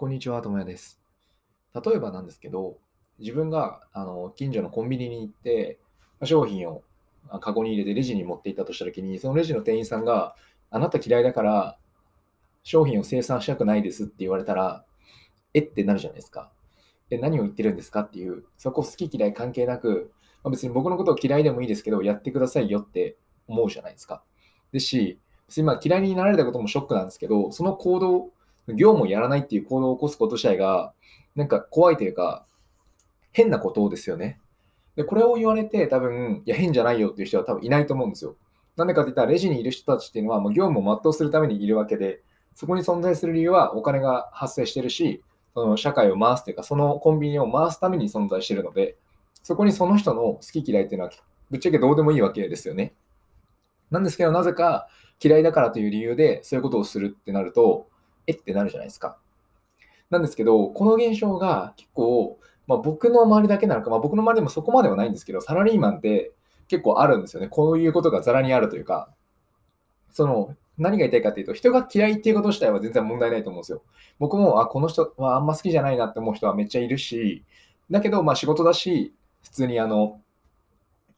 こんにちは、ともやです。例えばなんですけど、自分があの近所のコンビニに行って、商品をカゴに入れてレジに持っていったとしたときに、そのレジの店員さんが、あなた嫌いだから商品を生産したくないですって言われたら、えってなるじゃないですか。え、何を言ってるんですか？っていう、そこ好き嫌い関係なく、まあ、別に僕のことを嫌いでもいいですけど、やってくださいよって思うじゃないですか。ですし、別にまあ嫌いになられたこともショックなんですけど、その行動、業務をやらないっていう行動を起こすこと自体が、なんか怖いというか、変なことですよね。で、これを言われて多分、いや、変じゃないよっていう人は多分いないと思うんですよ。なんでかって言ったら、レジにいる人たちっていうのは、もう業務を全うするためにいるわけで、そこに存在する理由はお金が発生してるし、その社会を回すというか、そのコンビニを回すために存在してるので、そこにその人の好き嫌いっていうのは、ぶっちゃけどうでもいいわけですよね。なんですけど、なぜか嫌いだからという理由でそういうことをするってなると、えってなるじゃないですか。なんですけど、この現象が結構、まあ、僕の周りだけなのか、まあ、僕の周りでもそこまではないんですけど、サラリーマンって結構あるんですよね。こういうことがざらにあるというか、その、何が言いたいかっていうと、人が嫌いっていうこと自体は全然問題ないと思うんですよ。僕も、あ、この人はあんま好きじゃないなって思う人はめっちゃいるし、だけど、まあ仕事だし、普通にあの、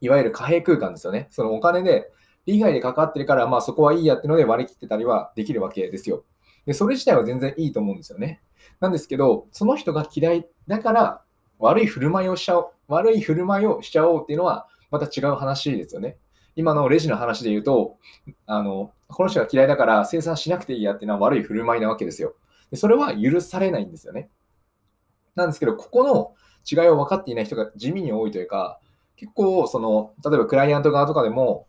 いわゆる貨幣空間ですよね。そのお金で、利害で関わってるから、まあそこはいいやってので割り切ってたりはできるわけですよ。で、それ自体は全然いいと思うんですよね。なんですけど、その人が嫌いだから悪い振る舞いをしちゃおう、悪い振る舞いをしちゃおうっていうのはまた違う話ですよね。今のレジの話で言うと、あの、この人が嫌いだから生産しなくていいやっていうのは悪い振る舞いなわけですよ。でそれは許されないんですよね。なんですけど、ここの違いを分かっていない人が地味に多いというか、結構、その、例えばクライアント側とかでも、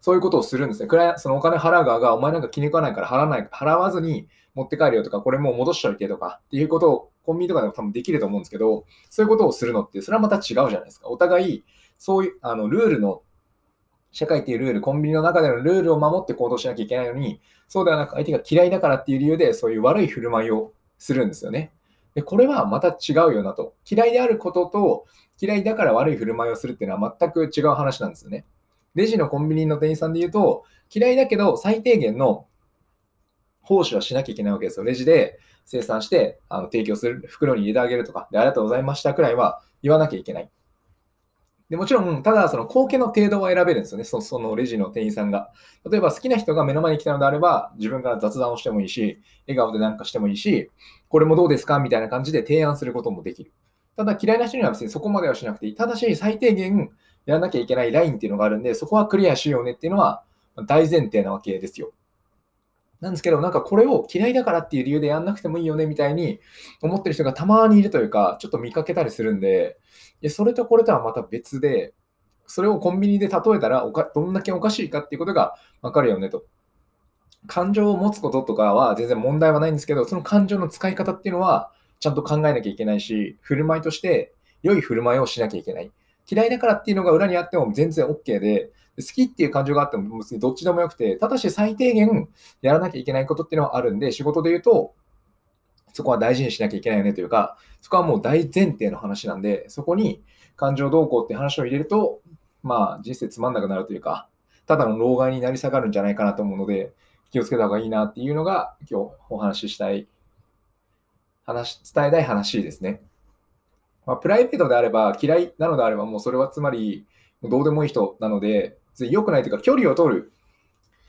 そういうことをするんですね。クライそのお金払う側が、お前なんか気に食わないから払わない払わずに持って帰るよとか、これもう戻しといてとかっていうことをコンビニとかでも多分できると思うんですけど、そういうことをするのって、それはまた違うじゃないですか。お互い、そういうあのルールの、社会っていうルール、コンビニの中でのルールを守って行動しなきゃいけないのに、そうではなく相手が嫌いだからっていう理由で、そういう悪い振る舞いをするんですよね。で、これはまた違うよなと。嫌いであることと、嫌いだから悪い振る舞いをするっていうのは全く違う話なんですよね。レジのコンビニの店員さんで言うと、嫌いだけど最低限の奉仕はしなきゃいけないわけですよ。レジで生産してあの提供する、袋に入れてあげるとかで、ありがとうございましたくらいは言わなきゃいけない。でもちろん、ただその貢献の程度は選べるんですよねそ、そのレジの店員さんが。例えば好きな人が目の前に来たのであれば、自分から雑談をしてもいいし、笑顔でなんかしてもいいし、これもどうですかみたいな感じで提案することもできる。ただ嫌いな人には別にそこまではしなくていい。ただし、最低限やらなきゃいけないラインっていうのがあるんで、そこはクリアしようねっていうのは大前提なわけですよ。なんですけど、なんかこれを嫌いだからっていう理由でやんなくてもいいよねみたいに思ってる人がたまにいるというか、ちょっと見かけたりするんで、いそれとこれとはまた別で、それをコンビニで例えたらおか、どんだけおかしいかっていうことがわかるよねと。感情を持つこととかは全然問題はないんですけど、その感情の使い方っていうのはちゃんと考えなきゃいけないし、振る舞いとして良い振る舞いをしなきゃいけない。嫌いだからっていうのが裏にあっても全然 OK で、好きっていう感情があっても別にどっちでもよくて、ただし最低限やらなきゃいけないことっていうのはあるんで、仕事で言うと、そこは大事にしなきゃいけないよねというか、そこはもう大前提の話なんで、そこに感情動向って話を入れると、まあ人生つまんなくなるというか、ただの老害になり下がるんじゃないかなと思うので、気をつけた方がいいなっていうのが今日お話ししたい、話、伝えたい話ですね。まあ、プライベートであれば、嫌いなのであれば、もうそれはつまり、どうでもいい人なので、良くないというか、距離を取る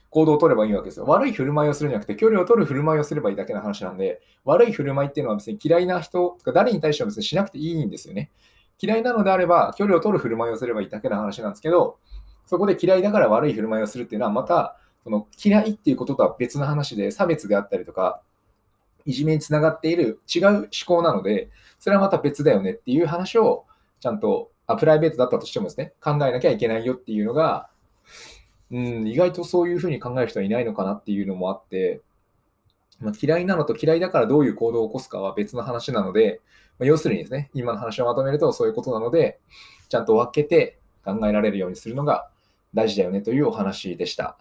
行動を取ればいいわけですよ。悪い振る舞いをするんじゃなくて、距離を取る振る舞いをすればいいだけの話なんで、悪い振る舞いっていうのは別に嫌いな人とか、誰に対しても別にしなくていいんですよね。嫌いなのであれば、距離を取る振る舞いをすればいいだけの話なんですけど、そこで嫌いだから悪い振る舞いをするっていうのは、また、その嫌いっていうこととは別の話で、差別であったりとか、いじめにつながっている違う思考なので、それはまた別だよねっていう話をちゃんとあプライベートだったとしてもですね、考えなきゃいけないよっていうのが、うん、意外とそういうふうに考える人はいないのかなっていうのもあって、まあ、嫌いなのと嫌いだからどういう行動を起こすかは別の話なので、まあ、要するにですね、今の話をまとめるとそういうことなので、ちゃんと分けて考えられるようにするのが大事だよねというお話でした。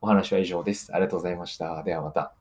お話は以上です。ありがとうございました。ではまた。